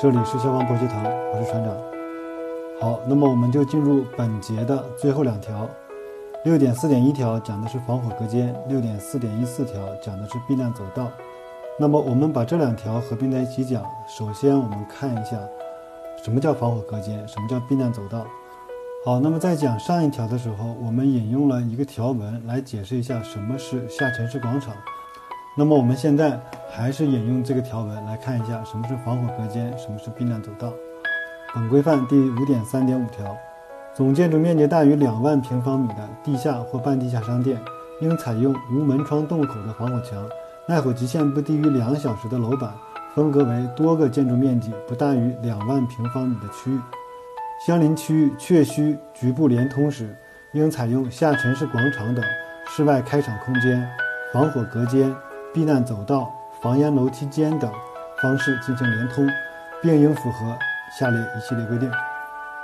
这里是消防博学堂，我是船长。好，那么我们就进入本节的最后两条。六点四点一条讲的是防火隔间，六点四点一四条讲的是避难走道。那么我们把这两条合并在一起讲。首先我们看一下什么叫防火隔间，什么叫避难走道。好，那么在讲上一条的时候，我们引用了一个条文来解释一下什么是下沉式广场。那么我们现在还是引用这个条文来看一下什么是防火隔间，什么是避难走道。本规范第五点三点五条。总建筑面积大于两万平方米的地下或半地下商店，应采用无门窗洞口的防火墙，耐火极限不低于两小时的楼板，分隔为多个建筑面积不大于两万平方米的区域。相邻区域确需局部连通时，应采用下沉式广场等室外开场空间、防火隔间、避难走道、防烟楼梯间等方式进行连通，并应符合下列一系列规定。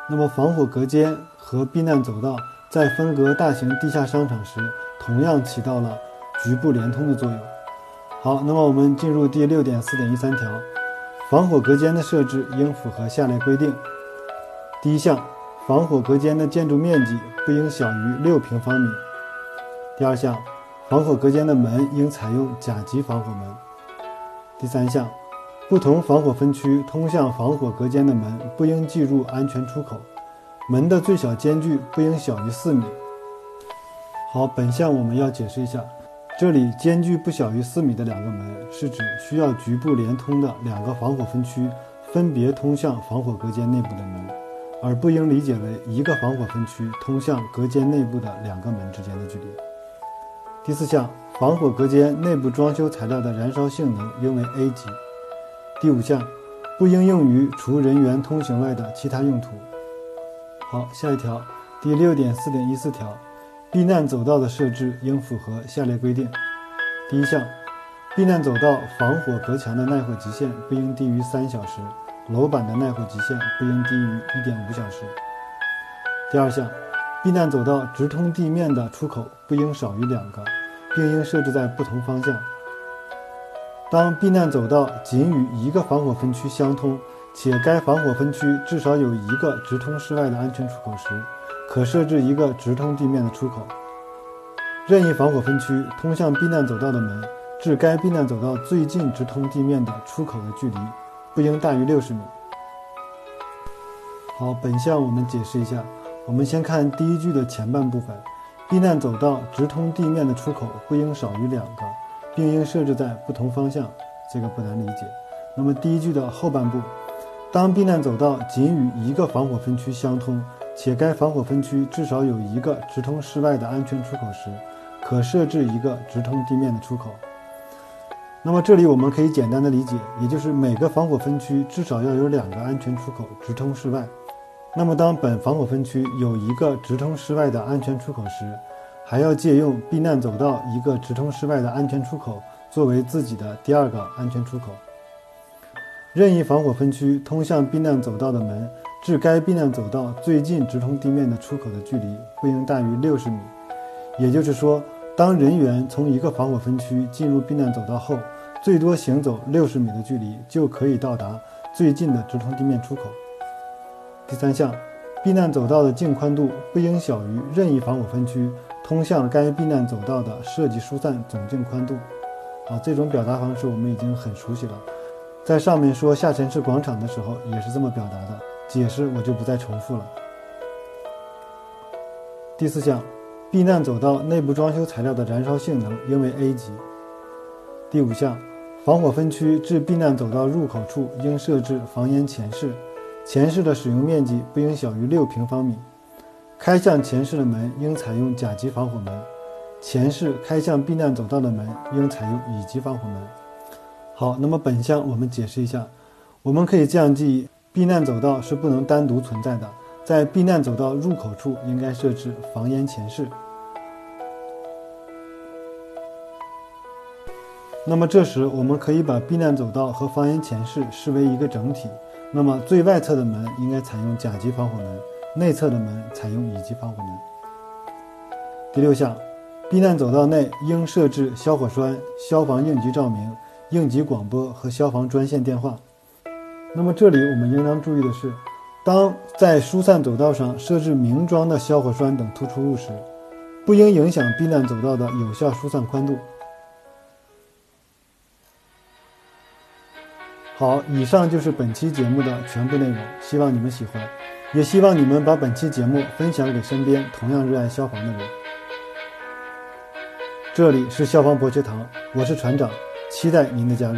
那么，防火隔间和避难走道在分隔大型地下商场时，同样起到了局部连通的作用。好，那么我们进入第六点四点一三条，防火隔间的设置应符合下列规定：第一项，防火隔间的建筑面积不应小于六平方米；第二项，防火隔间的门应采用甲级防火门；第三项。不同防火分区通向防火隔间的门不应计入安全出口，门的最小间距不应小于四米。好，本项我们要解释一下，这里间距不小于四米的两个门，是指需要局部连通的两个防火分区分别通向防火隔间内部的门，而不应理解为一个防火分区通向隔间内部的两个门之间的距离。第四项，防火隔间内部装修材料的燃烧性能应为 A 级。第五项，不应用于除人员通行外的其他用途。好，下一条，第六点四点一四条，避难走道的设置应符合下列规定：第一项，避难走道防火隔墙的耐火极限不应低于三小时，楼板的耐火极限不应低于一点五小时。第二项，避难走道直通地面的出口不应少于两个，并应设置在不同方向。当避难走道仅与一个防火分区相通，且该防火分区至少有一个直通室外的安全出口时，可设置一个直通地面的出口。任意防火分区通向避难走道的门至该避难走道最近直通地面的出口的距离，不应大于六十米。好，本项我们解释一下。我们先看第一句的前半部分：避难走道直通地面的出口不应少于两个。并应设置在不同方向，这个不难理解。那么第一句的后半部，当避难走道仅与一个防火分区相通，且该防火分区至少有一个直通室外的安全出口时，可设置一个直通地面的出口。那么这里我们可以简单的理解，也就是每个防火分区至少要有两个安全出口直通室外。那么当本防火分区有一个直通室外的安全出口时，还要借用避难走道一个直通室外的安全出口作为自己的第二个安全出口。任意防火分区通向避难走道的门至该避难走道最近直通地面的出口的距离不应大于六十米。也就是说，当人员从一个防火分区进入避难走道后，最多行走六十米的距离就可以到达最近的直通地面出口。第三项，避难走道的净宽度不应小于任意防火分区。通向该避难走道的设计疏散总净宽度，啊，这种表达方式我们已经很熟悉了，在上面说下沉式广场的时候也是这么表达的，解释我就不再重复了。第四项，避难走道内部装修材料的燃烧性能应为 A 级。第五项，防火分区至避难走道入口处应设置防烟前室，前室的使用面积不应小于六平方米。开向前室的门应采用甲级防火门，前室开向避难走道的门应采用乙级防火门。好，那么本项我们解释一下，我们可以这样记忆：避难走道是不能单独存在的，在避难走道入口处应该设置防烟前室。那么这时我们可以把避难走道和防烟前室视为一个整体，那么最外侧的门应该采用甲级防火门。内侧的门采用乙级防火门。第六项，避难走道内应设置消火栓、消防应急照明、应急广播和消防专线电话。那么这里我们应当注意的是，当在疏散走道上设置明装的消火栓等突出物时，不应影响避难走道的有效疏散宽度。好，以上就是本期节目的全部内容，希望你们喜欢，也希望你们把本期节目分享给身边同样热爱消防的人。这里是消防博学堂，我是船长，期待您的加入。